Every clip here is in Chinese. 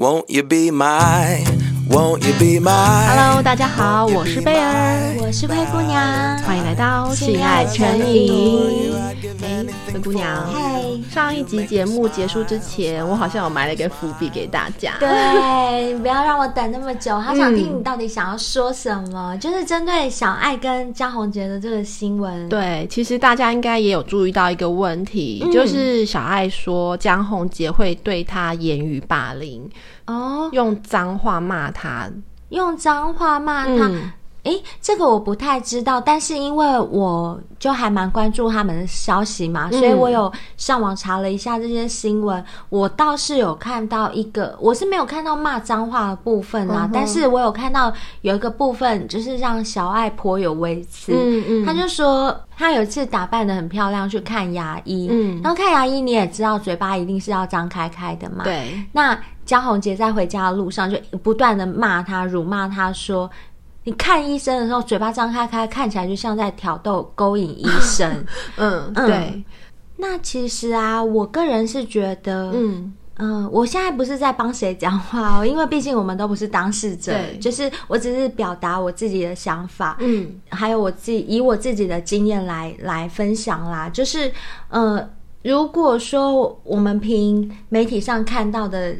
Won't you be my, won't you be my Hello，大家好，我是贝儿，我是灰姑娘，欢迎来到性爱成瘾。哎，灰姑娘，嗨，上一集节目结束之前，我好像有埋了一个伏笔给大家。对，不要让我等那么久，好想听你到底想要说什么。嗯、就是针对小爱跟江宏杰的这个新闻。对，其实大家应该也有注意到一个问题，嗯、就是小爱说江宏杰会对他言语霸凌。哦，用脏话骂他，用脏话骂他。嗯诶，这个我不太知道，但是因为我就还蛮关注他们的消息嘛，嗯、所以我有上网查了一下这些新闻。我倒是有看到一个，我是没有看到骂脏话的部分啦，嗯、但是我有看到有一个部分，就是让小爱颇有微词。嗯嗯，他就说他有一次打扮的很漂亮去看牙医，嗯，然后看牙医你也知道，嘴巴一定是要张开开的嘛。对。那江宏杰在回家的路上就不断的骂他、辱骂他说。你看医生的时候，嘴巴张开开，看起来就像在挑逗、勾引医生。嗯，嗯对。那其实啊，我个人是觉得，嗯嗯、呃，我现在不是在帮谁讲话哦，因为毕竟我们都不是当事者，对就是我只是表达我自己的想法，嗯，还有我自己以我自己的经验来来分享啦。就是，呃，如果说我们凭媒体上看到的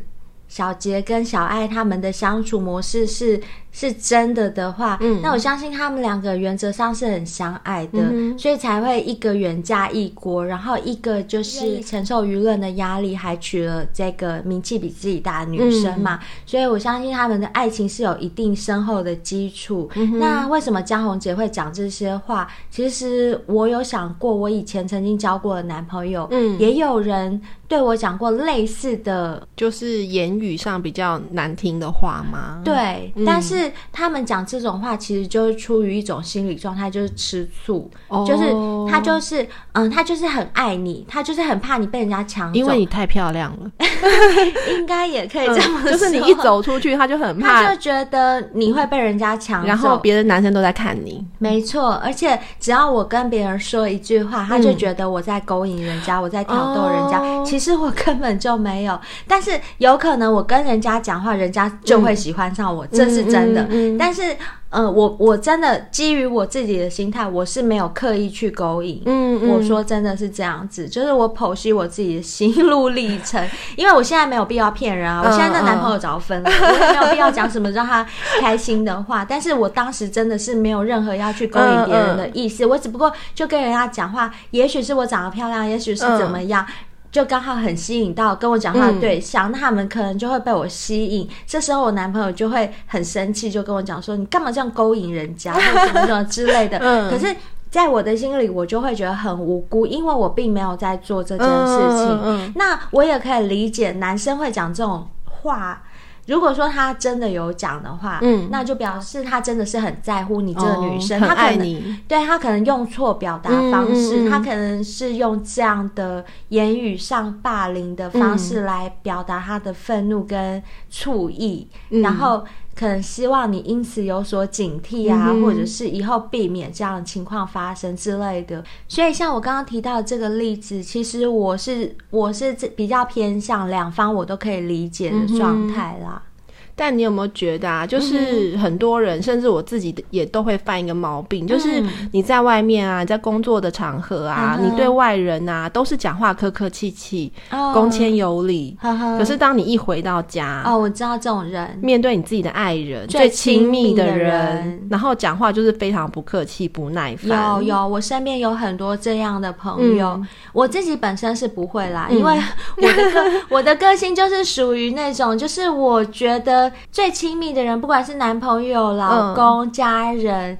小杰跟小爱他们的相处模式是。是真的的话，嗯，那我相信他们两个原则上是很相爱的，嗯、所以才会一个远嫁异国，然后一个就是承受舆论的压力，还娶了这个名气比自己大的女生嘛。嗯、所以我相信他们的爱情是有一定深厚的基础。嗯、那为什么江宏杰会讲这些话？其实我有想过，我以前曾经交过的男朋友，嗯，也有人对我讲过类似的，就是言语上比较难听的话吗？对，嗯、但是。是他们讲这种话，其实就是出于一种心理状态，就是吃醋，哦、就是他就是嗯，他就是很爱你，他就是很怕你被人家抢走，因为你太漂亮了，应该也可以这么说、嗯。就是你一走出去，他就很怕，他就觉得你会被人家抢走，然后别的男生都在看你。没错，而且只要我跟别人说一句话，他就觉得我在勾引人家，嗯、我在挑逗人家。哦、其实我根本就没有，但是有可能我跟人家讲话，人家就会喜欢上我，嗯、这是真的。嗯，但是，呃，我我真的基于我自己的心态，我是没有刻意去勾引。嗯，嗯，我说真的是这样子，就是我剖析我自己的心路历程，因为我现在没有必要骗人啊。我现在的男朋友早分了，嗯嗯、我也没有必要讲什么让他开心的话。但是我当时真的是没有任何要去勾引别人的意思，嗯嗯、我只不过就跟人家讲话，也许是我长得漂亮，也许是怎么样。嗯就刚好很吸引到跟我讲话的对象，嗯、那他们可能就会被我吸引。这时候我男朋友就会很生气，就跟我讲说：“你干嘛这样勾引人家，或什么什么之类的。嗯”可是，在我的心里，我就会觉得很无辜，因为我并没有在做这件事情。嗯嗯嗯、那我也可以理解男生会讲这种话。如果说他真的有讲的话，嗯，那就表示他真的是很在乎你这个女生，哦、他可能对他可能用错表达方式，嗯嗯、他可能是用这样的言语上霸凌的方式来表达他的愤怒跟醋意，嗯、然后。可能希望你因此有所警惕啊，嗯、或者是以后避免这样的情况发生之类的。所以，像我刚刚提到的这个例子，其实我是我是比较偏向两方我都可以理解的状态啦。但你有没有觉得啊？就是很多人，嗯、甚至我自己也都会犯一个毛病，就是你在外面啊，在工作的场合啊，嗯、你对外人啊都是讲话客客气气、哦、恭谦有礼。呵呵可是当你一回到家，哦，我知道这种人，面对你自己的爱人、最亲密的人，然后讲话就是非常不客气、不耐烦。有有，我身边有很多这样的朋友，嗯、我自己本身是不会啦，嗯、因为 我的个我的个性就是属于那种，就是我觉得。最亲密的人，不管是男朋友、老公、嗯、家人。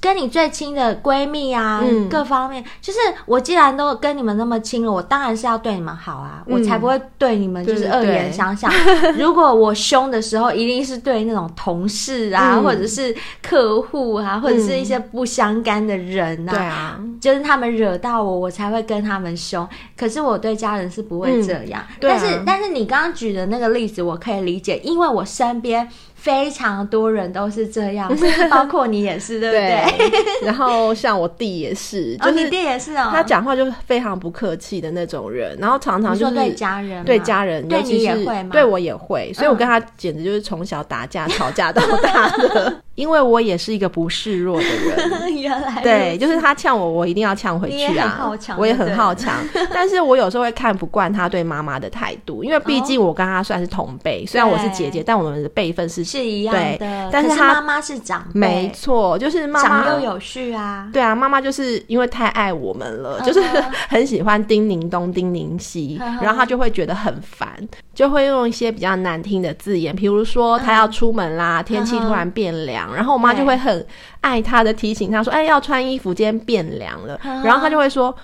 跟你最亲的闺蜜啊，嗯、各方面，就是我既然都跟你们那么亲了，我当然是要对你们好啊，嗯、我才不会对你们就是恶言相向。如果我凶的时候，一定是对那种同事啊，嗯、或者是客户啊，或者是一些不相干的人啊，对啊、嗯，就是他们惹到我，我才会跟他们凶。可是我对家人是不会这样。但是，但是你刚刚举的那个例子，我可以理解，因为我身边。非常多人都是这样，包括你也是，对不对？对然后像我弟也是，就是、哦、你弟也是哦，他讲话就是非常不客气的那种人，然后常常就是对家人，对家人，对你也会吗？对我也会，所以我跟他简直就是从小打架、嗯、吵架到大的。因为我也是一个不示弱的人，原来对，就是他呛我，我一定要呛回去啊！我也很好强，但是我有时候会看不惯他对妈妈的态度，因为毕竟我跟他算是同辈，虽然我是姐姐，但我们的辈分是是一样的。但是他妈妈是长辈，没错，就是妈妈长幼有序啊。对啊，妈妈就是因为太爱我们了，就是很喜欢叮咛东叮咛西，然后他就会觉得很烦，就会用一些比较难听的字眼，比如说他要出门啦，天气突然变凉。然后我妈就会很爱她的提醒她说：“哎，要穿衣服，今天变凉了。”然后她就会说：“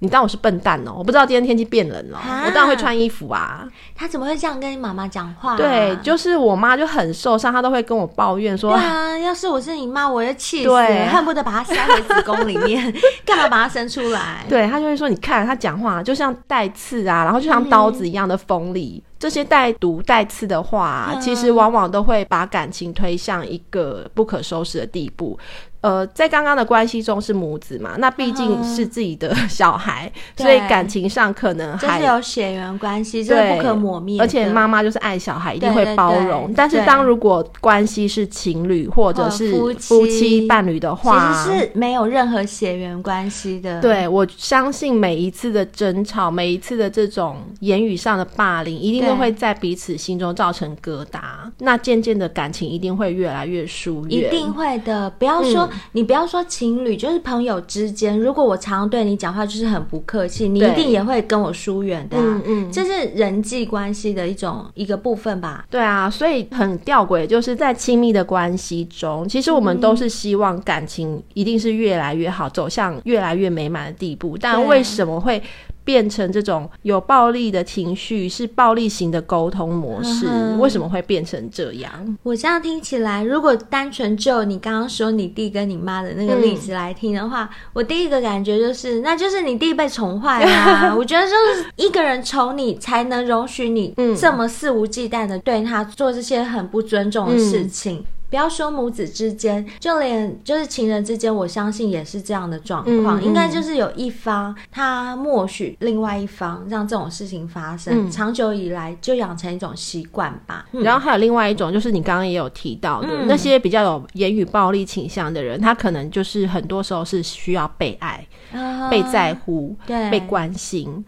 你当我是笨蛋哦？我不知道今天天气变冷了，我当然会穿衣服啊。”他怎么会这样跟你妈妈讲话？对，就是我妈就很受伤，她都会跟我抱怨说：“啊，要是我是你妈，我就气死，恨不得把她塞回子宫里面，干嘛把她生出来？”对，她就会说：“你看她讲话就像带刺啊，然后就像刀子一样的锋利。”这些带毒带刺的话，其实往往都会把感情推向一个不可收拾的地步。呃，在刚刚的关系中是母子嘛，那毕竟是自己的小孩，嗯、所以感情上可能还就是有血缘关系，这是不可磨灭。而且妈妈就是爱小孩，一定会包容。但是当如果关系是情侣或者是夫妻伴侣的话，其实是没有任何血缘关系的。对，我相信每一次的争吵，每一次的这种言语上的霸凌，一定都会在彼此心中造成疙瘩。那渐渐的感情一定会越来越疏远，一定会的。不要说。嗯你不要说情侣，就是朋友之间。如果我常常对你讲话就是很不客气，你一定也会跟我疏远的啊。嗯嗯，这是人际关系的一种一个部分吧？对啊，所以很吊诡，就是在亲密的关系中，其实我们都是希望感情一定是越来越好，走向越来越美满的地步。但为什么会变成这种有暴力的情绪，是暴力型的沟通模式，嗯？为什么会变成这样？我这样听起来，如果单纯就你刚刚说你弟跟你妈的那个例子来听的话，嗯，我第一个感觉就是，那就是你弟被宠坏啦。我觉得就是一个人宠你，才能容许你这么肆无忌惮的对他做这些很不尊重的事情。嗯不要说母子之间，就连就是情人之间，我相信也是这样的状况。应该就是有一方他默许另外一方让这种事情发生，嗯、长久以来就养成一种习惯吧、嗯。然后还有另外一种，就是你刚刚也有提到的、嗯、那些比较有言语暴力倾向的人，他可能就是很多时候是需要被爱、啊、被在乎、对。被关心，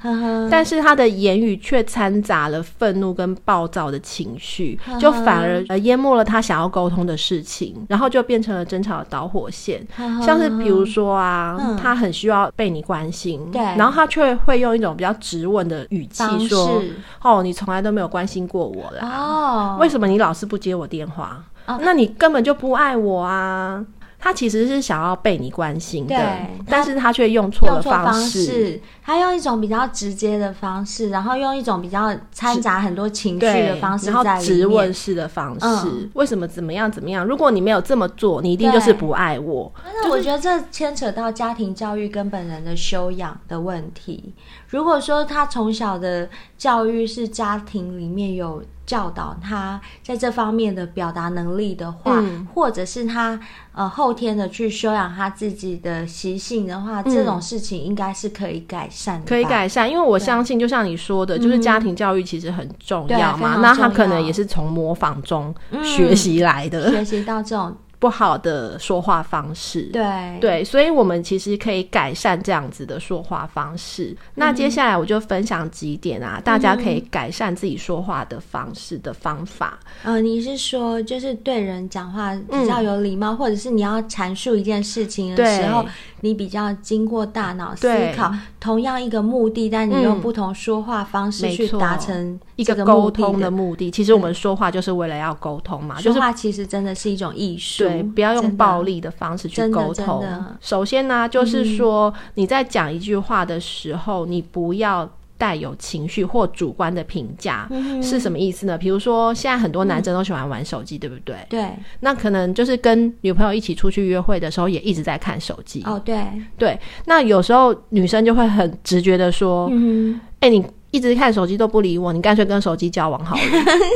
但是他的言语却掺杂了愤怒跟暴躁的情绪，就反而呃淹没了他想要沟通的的事情，然后就变成了争吵的导火线。像是比如说啊，嗯、他很需要被你关心，对，然后他却会用一种比较质问的语气说：“哦，你从来都没有关心过我啦，哦，为什么你老是不接我电话？哦，那你根本就不爱我啊！”他其实是想要被你关心的，但是他却用错了方式。他用一种比较直接的方式，然后用一种比较掺杂很多情绪的方式然后质问式的方式、嗯，为什么怎么样怎么样？如果你没有这么做，你一定就是不爱我。那我觉得这牵扯到家庭教育跟本人的修养的问题。如果说他从小的教育是家庭里面有教导他在这方面的表达能力的话，嗯、或者是他呃后天的去修养他自己的习性的话，嗯、这种事情应该是可以改善的。可以改善，因为我相信，就像你说的，就是家庭教育其实很重要嘛。嗯、那他可能也是从模仿中学习来的，嗯、学习到这种。不好的说话方式，对对，所以我们其实可以改善这样子的说话方式。嗯、那接下来我就分享几点啊、嗯，大家可以改善自己说话的方式的方法。呃，你是说就是对人讲话比较有礼貌、嗯，或者是你要阐述一件事情的时候，你比较经过大脑思考，同样一个目的，但你用不同说话方式去达成一个沟通的目的。其实我们说话就是为了要沟通嘛，说话其实真的是一种艺术。对，不要用暴力的方式去沟通。首先呢，就是说你在讲一句话的时候，嗯、你不要带有情绪或主观的评价、嗯，是什么意思呢？比如说，现在很多男生都喜欢玩手机、嗯，对不对？对。那可能就是跟女朋友一起出去约会的时候，也一直在看手机。哦，对。对。那有时候女生就会很直觉的说：“嗯，哎、欸，你。”一直看手机都不理我，你干脆跟手机交往好了。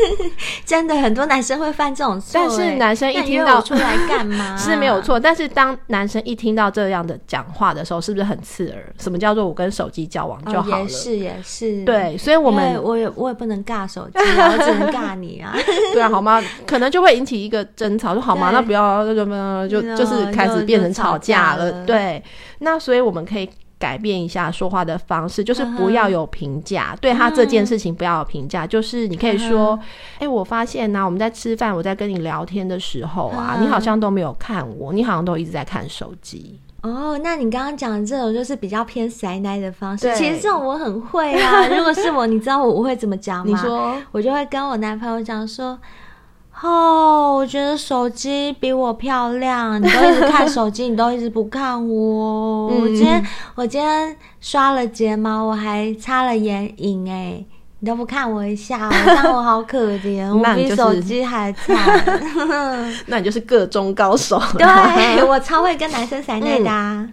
真的，很多男生会犯这种错。但是男生一听到出来干嘛？是没有错。但是当男生一听到这样的讲话的时候，是不是很刺耳？什么叫做我跟手机交往就好了？哦、也是也是。对，所以我们我也我也不能尬手机，我只能尬你啊。对啊，好吗？可能就会引起一个争吵，就好吗？那不要，那就就就是开始变成吵架了。了对，那所以我们可以。改变一下说话的方式，就是不要有评价，对他这件事情不要有评价。就是你可以说：“哎，我发现呢，我们在吃饭，我在跟你聊天的时候啊，你好像都没有看我，你好像都一直在看手机。”哦，那你刚刚讲的这种就是比较偏塞奶的方式。其实这种我很会啊。如果是我，你知道我我会怎么讲吗？你说，我就会跟我男朋友讲说。哦，我觉得手机比我漂亮。你都一直看手机，你都一直不看我。嗯、我今天我今天刷了睫毛，我还擦了眼影，哎，你都不看我一下，我这样我好可怜，我比手机还惨。那你就是个中高手。对，我超会跟男生塞内的、啊。嗯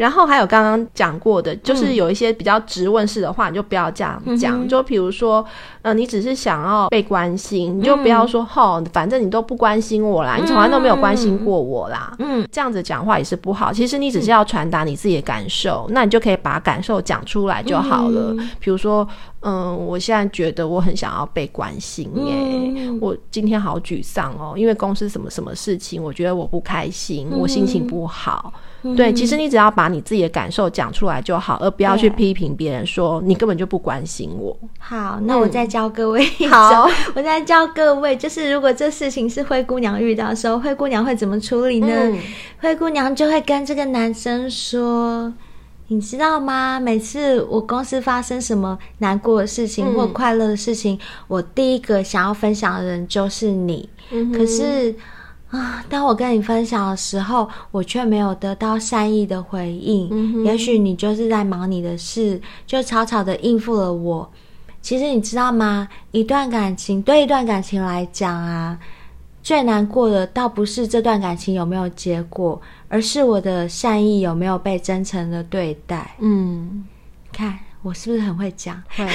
然后还有刚刚讲过的，就是有一些比较质问式的话，嗯、你就不要这样讲。嗯、就比如说，呃，你只是想要被关心，嗯、你就不要说“吼，反正你都不关心我啦，嗯、你从来都没有关心过我啦。”嗯，这样子讲话也是不好。其实你只是要传达你自己的感受，嗯、那你就可以把感受讲出来就好了。嗯、比如说，嗯、呃，我现在觉得我很想要被关心耶，嗯、我今天好沮丧哦，因为公司什么什么事情，我觉得我不开心，嗯、我心情不好。对，其实你只要把你自己的感受讲出来就好，而不要去批评别人说你根本就不关心我。好，那我再教各位，嗯、好，我再教各位，就是如果这事情是灰姑娘遇到的时候，灰姑娘会怎么处理呢？嗯、灰姑娘就会跟这个男生说：“你知道吗？每次我公司发生什么难过的事情或快乐的事情，嗯、我第一个想要分享的人就是你。嗯、可是。”啊！当我跟你分享的时候，我却没有得到善意的回应。嗯、也许你就是在忙你的事，就草草的应付了我。其实你知道吗？一段感情，对一段感情来讲啊，最难过的倒不是这段感情有没有结果，而是我的善意有没有被真诚的对待。嗯，看我是不是很会讲？会，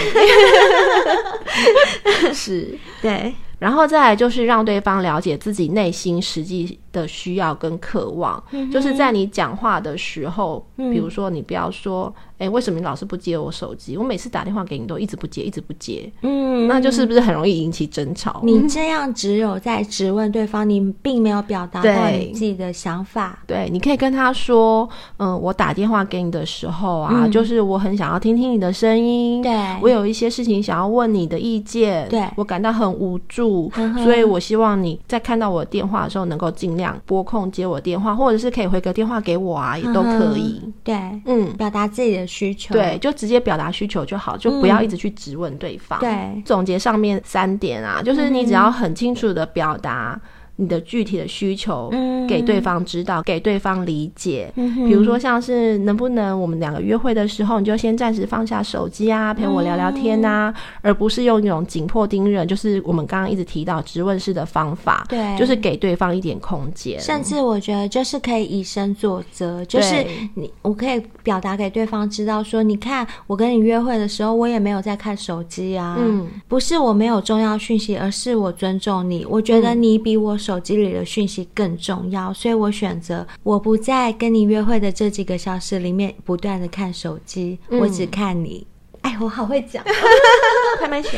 是，对。然后再来就是让对方了解自己内心实际的需要跟渴望，嗯、就是在你讲话的时候，嗯、比如说你不要说，哎，为什么你老是不接我手机？我每次打电话给你都一直不接，一直不接，嗯，那就是不是很容易引起争吵？你 这样只有在质问对方，你并没有表达到你自己的想法。对，你可以跟他说，嗯，我打电话给你的时候啊，嗯、就是我很想要听听你的声音，对，我有一些事情想要问你的意见，对，我感到很无助，所以我希望你在看到我的电话的时候能够尽量。拨空接我电话，或者是可以回个电话给我啊，也都可以。嗯、对，嗯，表达自己的需求，对，就直接表达需求就好，就不要一直去质问对方。嗯、对，总结上面三点啊，就是你只要很清楚的表达。你的具体的需求给对方知道，嗯、给对方理解。嗯、比如说，像是能不能我们两个约会的时候，你就先暂时放下手机啊，陪我聊聊天啊，嗯、而不是用一种紧迫盯人，就是我们刚刚一直提到质问式的方法。对，就是给对方一点空间。甚至我觉得，就是可以以身作则，就是你，我可以表达给对方知道说，你看我跟你约会的时候，我也没有在看手机啊。嗯，不是我没有重要讯息，而是我尊重你。我觉得你比我。手机里的讯息更重要，所以我选择我不在跟你约会的这几个小时里面不断的看手机，嗯、我只看你。哎，我好会讲，还蛮熟。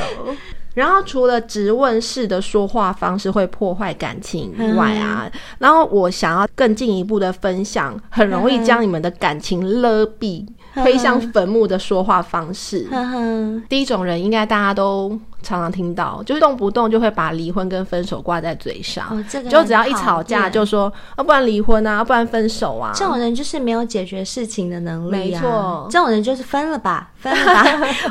然后除了直问式的说话方式会破坏感情以外啊，嗯、然后我想要更进一步的分享，很容易将你们的感情勒毙、推向坟墓的说话方式。第一种人应该大家都。常常听到，就是动不动就会把离婚跟分手挂在嘴上，就只要一吵架就说，要、啊、不然离婚啊，要不然分手啊。这种人就是没有解决事情的能力啊。没错，这种人就是分了吧，分了吧。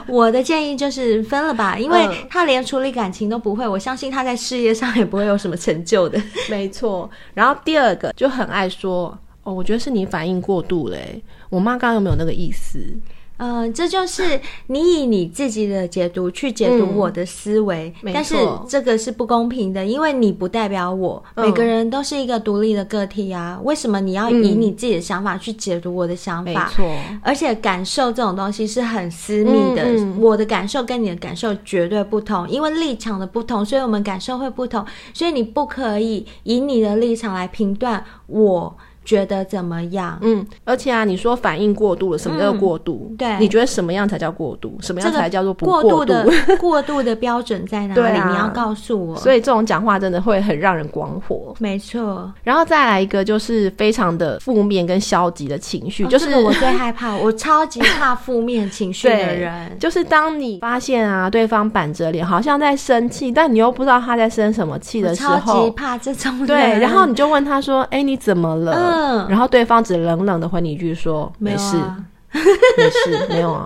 我的建议就是分了吧，因为他连处理感情都不会，我相信他在事业上也不会有什么成就的。没错。然后第二个就很爱说，哦，我觉得是你反应过度嘞。我妈刚刚有没有那个意思？嗯、呃，这就是你以你自己的解读去解读我的思维，嗯、但是这个是不公平的，因为你不代表我，嗯、每个人都是一个独立的个体啊。为什么你要以你自己的想法去解读我的想法？没错，而且感受这种东西是很私密的，我的感受跟你的感受绝对不同，因为立场的不同，所以我们感受会不同，所以你不可以以你的立场来评断我。觉得怎么样？嗯，而且啊，你说反应过度了，什么叫过度？嗯、对，你觉得什么样才叫过度？什么样才叫做不过度？过度的 过度的标准在哪里？你要告诉我。所以这种讲话真的会很让人光火。没错。然后再来一个，就是非常的负面跟消极的情绪，哦、就是、这个、我最害怕，我超级怕负面情绪的人。就是当你发现啊，对方板着脸，好像在生气，但你又不知道他在生什么气的时候，超级怕这种人。对，然后你就问他说：“哎、欸，你怎么了？”嗯，然后对方。只冷冷的回你一句说：“没事，没事，没有啊。”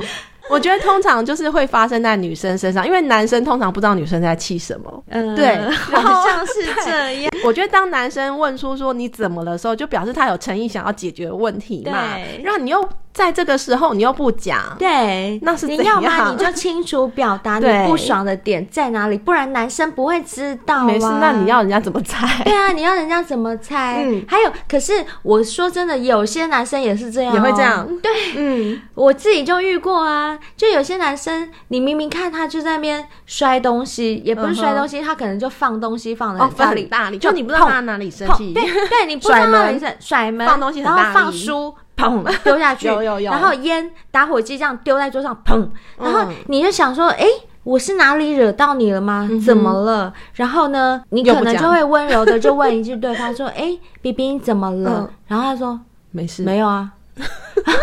我觉得通常就是会发生在女生身上，因为男生通常不知道女生在气什么。嗯，对，好像是这样。我觉得当男生问出说你怎么了的时候，就表示他有诚意想要解决问题嘛。对，然后你又在这个时候你又不讲，对，那是怎样？你要么你就清楚表达 你不爽的点在哪里，不然男生不会知道啊。没事，那你要人家怎么猜？对啊，你要人家怎么猜？嗯，还有，可是我说真的，有些男生也是这样，也会这样。对，嗯，我自己就遇过啊，就有些男生，你明明看他就在那边摔东西，也不是摔东西，他可能就放东西放的很大力，就你不知道他哪里生气。对对，你不知道他哪里生甩门，放东西，然后放书，砰 丢下去，有有有，然后烟打火机这样丢在桌上，砰，然后你就想说，哎，我是哪里惹到你了吗？怎么了？然后呢，你可能就会温柔的就问一句对方说，哎，B B 你怎么了？然后他说没事，没有啊。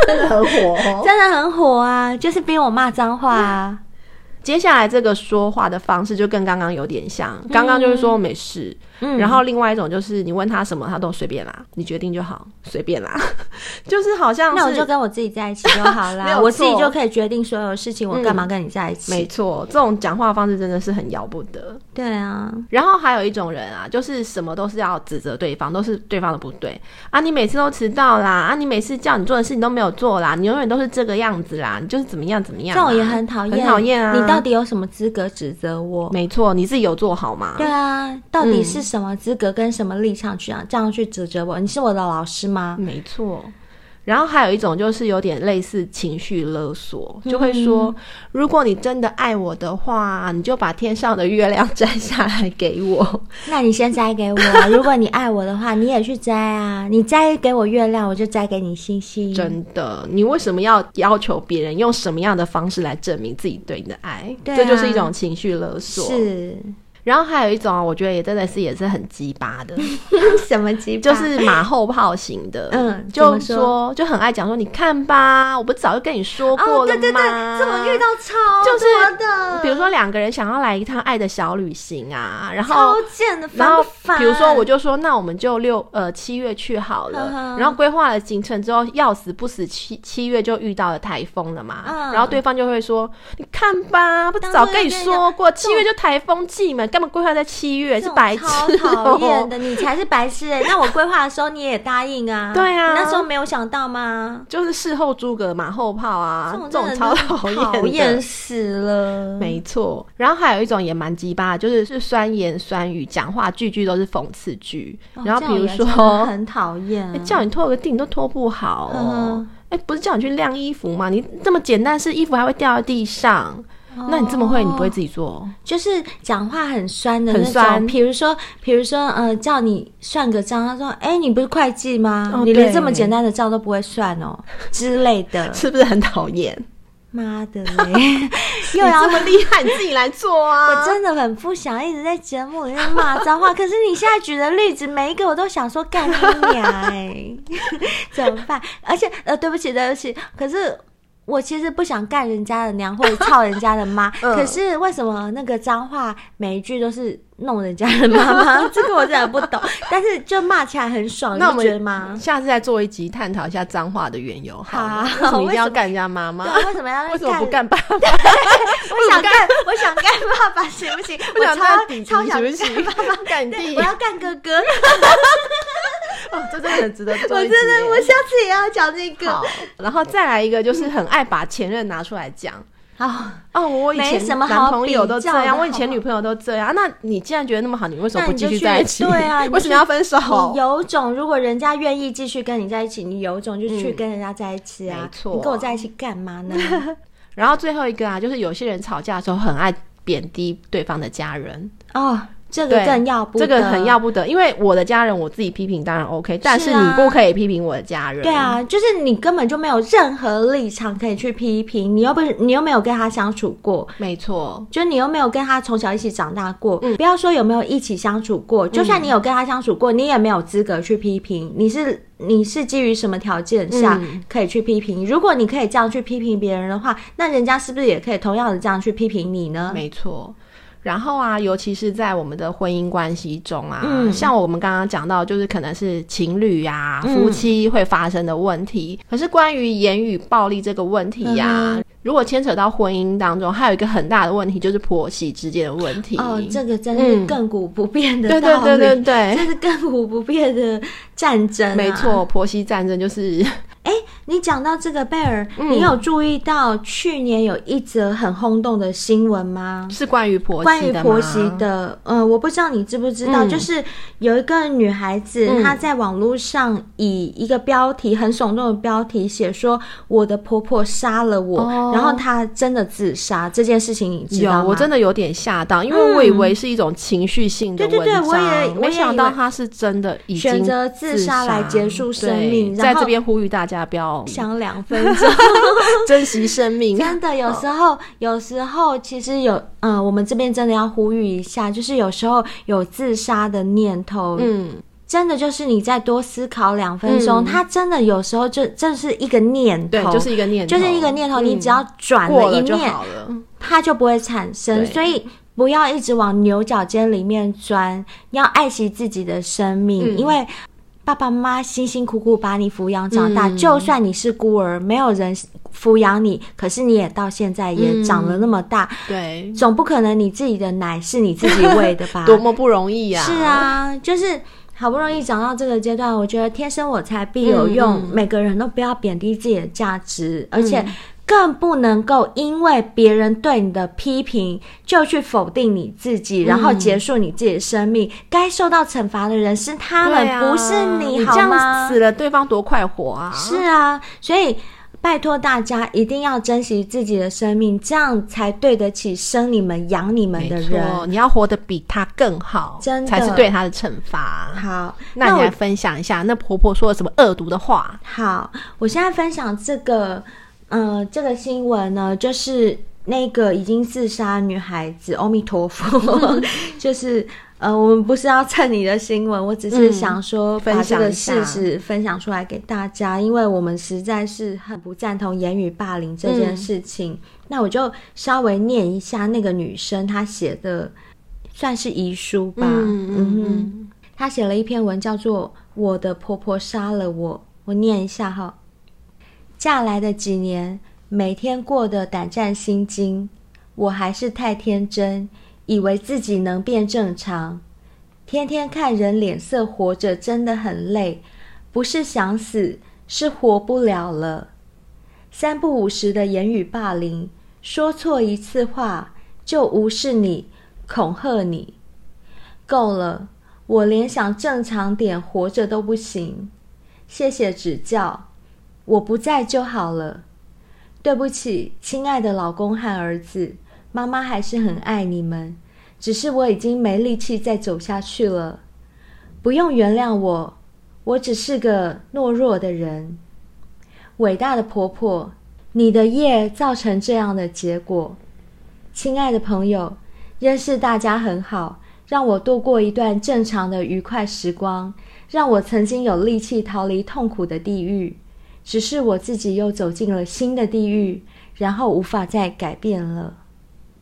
真的很火哦，真的很火啊！就是逼我骂脏话啊。接下来这个说话的方式就跟刚刚有点像，刚刚就是说没事。嗯，然后另外一种就是你问他什么，他都随便啦，你决定就好，随便啦，就是好像是那我就跟我自己在一起就好啦，没有，我自己就可以决定所有事情，我干嘛跟你在一起？嗯、没错，这种讲话方式真的是很要不得。对啊，然后还有一种人啊，就是什么都是要指责对方，都是对方的不对啊，你每次都迟到啦，啊，你每次叫你做的事情都没有做啦，你永远都是这个样子啦，你就是怎么样怎么样，这种也很讨厌，很讨厌啊！你到底有什么资格指责我？没错，你自己有做好吗？对啊，到底是什么资格跟什么立场去啊？这样去指责我？你是我的老师吗？没错。然后还有一种就是有点类似情绪勒索，就会说：“嗯、如果你真的爱我的话，你就把天上的月亮摘下来给我。那你先摘给我。如果你爱我的话，你也去摘啊。你摘给我月亮，我就摘给你星星。真的，你为什么要要求别人用什么样的方式来证明自己对你的爱？对啊、这就是一种情绪勒索。是。”然后还有一种啊，我觉得也真的是也是很鸡巴的，什么鸡巴？就是马后炮型的，嗯，就说就很爱讲说，你看吧，我不早就跟你说过了吗？哦、对对对，这么遇到超多的，就是比如说两个人想要来一趟爱的小旅行啊，然后超贱的，然后比如说我就说，那我们就六呃七月去好了，然后规划了行程之后，要死不死七七月就遇到了台风了嘛，嗯、然后对方就会说，你看吧，不早跟你说过，七月就台风季嘛。根本规划在七月是白痴，超讨厌的，你才是白痴哎！那我规划的时候你也答应啊？对啊，那时候没有想到吗？就是事后诸葛马后炮啊，这种超讨厌，讨厌死了。没错，然后还有一种也蛮鸡巴，就是是酸言酸语，讲话句句都是讽刺句。然后比如说很讨厌，叫你拖个地你都拖不好哦。哎，不是叫你去晾衣服吗？你这么简单，是衣服还会掉在地上。那你这么会，你不会自己做？哦就是讲话很酸的那种，很酸。比如说，比如说，呃，叫你算个账，他说：“哎，你不是会计吗？哦、你连这么简单的账都不会算哦，之类的，是不是很讨厌？” 妈的嘞！又要这么厉害，你自己来做啊！我真的很不想一直在节目里面骂脏话，可是你现在举的例子，每一个我都想说干你娘哎，怎么办？而且呃，对不起，对不起，可是。我其实不想干人家的娘或者操人家的妈，嗯、可是为什么那个脏话每一句都是弄人家的妈妈？这个我真的不懂。但是就骂起来很爽，那我们你觉得吗？下次再做一集探讨一下脏话的缘由。好，好，为什么一定要干人家妈妈？为什么要？为什么不干爸爸？我想干，我想干爸爸，行不行？我超超想干爸爸，干弟，我要干哥哥。这真的很值得做。我真的，我下次也要讲这个。然后再来一个，就是很爱把前任拿出来讲。啊哦，我以前男朋友都这样，我以前女朋友都这样。那你既然觉得那么好，你为什么不继续在一起？对啊，为什么要分手？你有种，如果人家愿意继续跟你在一起，你有种就去跟人家在一起啊！没错，你跟我在一起干嘛呢？然后最后一个啊，就是有些人吵架的时候很爱贬低对方的家人哦。这个更要不得，这个很要不得，因为我的家人我自己批评当然 OK，但是你不可以批评我的家人。对啊，就是你根本就没有任何立场可以去批评，你又不是你又没有跟他相处过，没错，就你又没有跟他从小一起长大过，嗯，不要说有没有一起相处过，就算你有跟他相处过，你也没有资格去批评。你是你是基于什么条件下可以去批评？如果你可以这样去批评别人的话，那人家是不是也可以同样的这样去批评你呢？没错。然后啊，尤其是在我们的婚姻关系中啊，嗯、像我们刚刚讲到，就是可能是情侣呀、啊、嗯、夫妻会发生的问题。可是关于言语暴力这个问题呀、啊，嗯、如果牵扯到婚姻当中，还有一个很大的问题，就是婆媳之间的问题。哦，这个真是亘古不变的道理，对、嗯、对对对对，这是亘古不变的战争、啊。没错，婆媳战争就是。哎，你讲到这个贝尔，嗯、你有注意到去年有一则很轰动的新闻吗？是关于婆媳的？关于婆媳的，呃，我不知道你知不知道，嗯、就是有一个女孩子，嗯、她在网络上以一个标题很耸动的标题写说：“我的婆婆杀了我。哦”然后她真的自杀这件事情，你知道吗？有，我真的有点吓到，因为我以为是一种情绪性的对对对，我也没想到她是真的已经选择自杀来结束生命。在这边呼吁大家。不要想两分钟，珍惜生命。真的，有时候，有时候，其实有，嗯、呃，我们这边真的要呼吁一下，就是有时候有自杀的念头，嗯，真的就是你再多思考两分钟，它、嗯、真的有时候就这是一个念头，对，就是一个念头，就是一个念头，嗯、你只要转了一念，它就不会产生。所以不要一直往牛角尖里面钻，要爱惜自己的生命，嗯、因为。爸爸妈妈辛辛苦苦把你抚养长大，嗯、就算你是孤儿，没有人抚养你，可是你也到现在也长了那么大，嗯、对，总不可能你自己的奶是你自己喂的吧？多么不容易呀！是啊，就是好不容易长到这个阶段，我觉得天生我材必有用，嗯、每个人都不要贬低自己的价值，嗯、而且。更不能够因为别人对你的批评就去否定你自己，嗯、然后结束你自己的生命。该受到惩罚的人是他们，啊、不是你，好吗？你这样死了，对方多快活啊！是啊，所以拜托大家一定要珍惜自己的生命，这样才对得起生你们、养你们的人。你要活得比他更好，真的才是对他的惩罚。好，那你来分享一下，那，那婆婆说了什么恶毒的话？好，我现在分享这个。嗯、呃，这个新闻呢，就是那个已经自杀女孩子，阿弥陀佛，就是呃，我们不是要蹭你的新闻，我只是想说把这个事实分享出来给大家，嗯、因为我们实在是很不赞同言语霸凌这件事情。嗯、那我就稍微念一下那个女生她写的，算是遗书吧。嗯，嗯哼，她写了一篇文，叫做《我的婆婆杀了我》，我念一下哈。嫁来的几年，每天过得胆战心惊。我还是太天真，以为自己能变正常。天天看人脸色活着，真的很累。不是想死，是活不了了。三不五时的言语霸凌，说错一次话就无视你、恐吓你。够了，我连想正常点活着都不行。谢谢指教。我不在就好了，对不起，亲爱的老公和儿子，妈妈还是很爱你们，只是我已经没力气再走下去了，不用原谅我，我只是个懦弱的人。伟大的婆婆，你的业造成这样的结果。亲爱的朋友，认识大家很好，让我度过一段正常的愉快时光，让我曾经有力气逃离痛苦的地狱。只是我自己又走进了新的地狱，然后无法再改变了。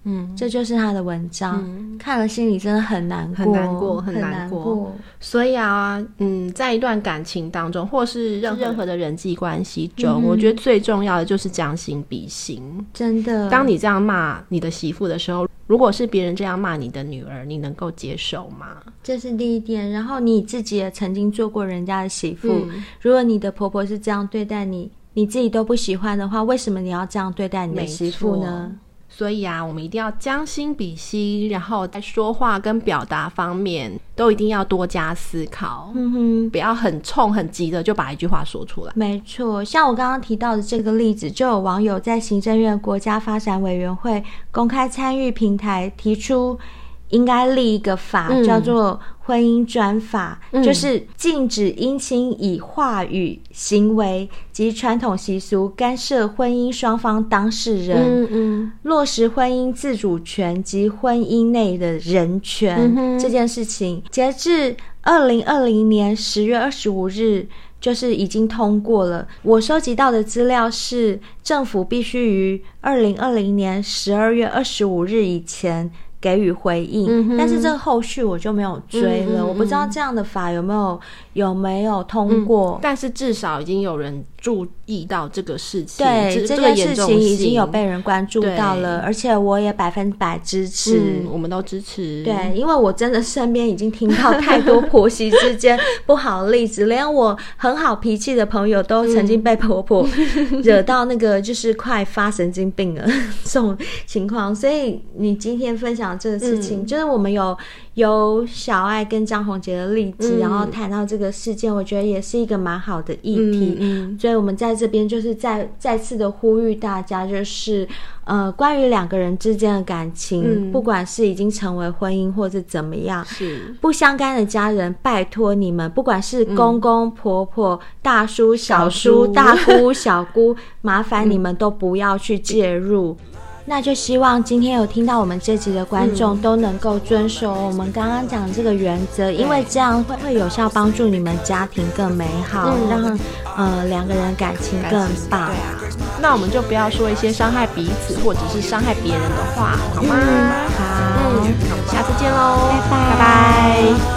嗯，这就是他的文章，嗯、看了心里真的很难过，很难过，很难过。所以啊，嗯，在一段感情当中，或是任任何的人际关系中，嗯、我觉得最重要的就是将心比心。真的，当你这样骂你的媳妇的时候，如果是别人这样骂你的女儿，你能够接受吗？这是第一点。然后你自己也曾经做过人家的媳妇，嗯、如果你的婆婆是这样对待你，你自己都不喜欢的话，为什么你要这样对待你的媳妇呢？所以啊，我们一定要将心比心，然后在说话跟表达方面都一定要多加思考。嗯哼，不要很冲很急的就把一句话说出来。没错，像我刚刚提到的这个例子，就有网友在行政院国家发展委员会公开参与平台提出。应该立一个法，嗯、叫做婚姻专法，嗯、就是禁止姻亲以话语、行为及传统习俗干涉婚姻双方当事人，嗯嗯、落实婚姻自主权及婚姻内的人权、嗯、这件事情。截至二零二零年十月二十五日，就是已经通过了。我收集到的资料是，政府必须于二零二零年十二月二十五日以前。给予回应，嗯、但是这个后续我就没有追了。嗯、我不知道这样的法有没有有没有通过、嗯，但是至少已经有人注意到这个事情。对，这件事情已经有被人关注到了，而且我也百分百支持、嗯，我们都支持。对，因为我真的身边已经听到太多婆媳之间不好的例子，连我很好脾气的朋友都曾经被婆婆 惹到那个就是快发神经病了这种情况。所以你今天分享。这个事情、嗯、就是我们有有小爱跟张宏杰的例子，嗯、然后谈到这个事件，我觉得也是一个蛮好的议题。嗯嗯、所以我们在这边就是再再次的呼吁大家，就是呃，关于两个人之间的感情，嗯、不管是已经成为婚姻或是怎么样，是。不相干的家人，拜托你们，不管是公公婆婆、大叔小叔、大姑小姑，麻烦你们都不要去介入。嗯那就希望今天有听到我们这集的观众都能够遵守我们刚刚讲的这个原则，因为这样会会有效帮助你们家庭更美好，嗯、让呃两个人感情更棒。对啊，那我们就不要说一些伤害彼此或者是伤害别人的话，好吗？嗯、好，嗯，那我们下次见喽，拜拜。拜拜。